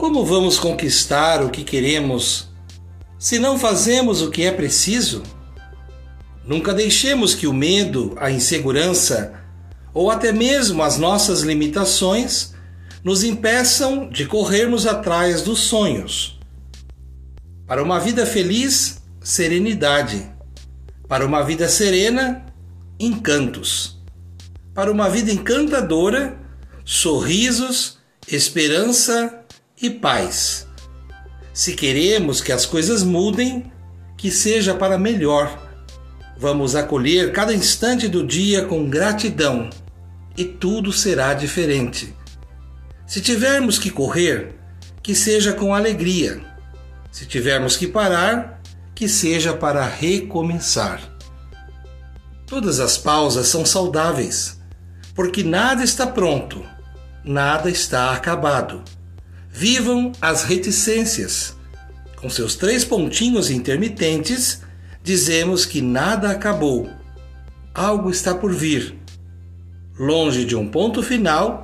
Como vamos conquistar o que queremos se não fazemos o que é preciso? Nunca deixemos que o medo, a insegurança ou até mesmo as nossas limitações nos impeçam de corrermos atrás dos sonhos. Para uma vida feliz, serenidade. Para uma vida serena, encantos. Para uma vida encantadora, sorrisos, esperança e paz. Se queremos que as coisas mudem, que seja para melhor. Vamos acolher cada instante do dia com gratidão e tudo será diferente. Se tivermos que correr, que seja com alegria. Se tivermos que parar, que seja para recomeçar. Todas as pausas são saudáveis, porque nada está pronto, nada está acabado. Vivam as reticências. Com seus três pontinhos intermitentes, dizemos que nada acabou. Algo está por vir. Longe de um ponto final,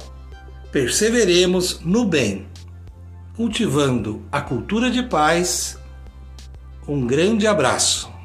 perseveremos no bem, cultivando a cultura de paz. Um grande abraço.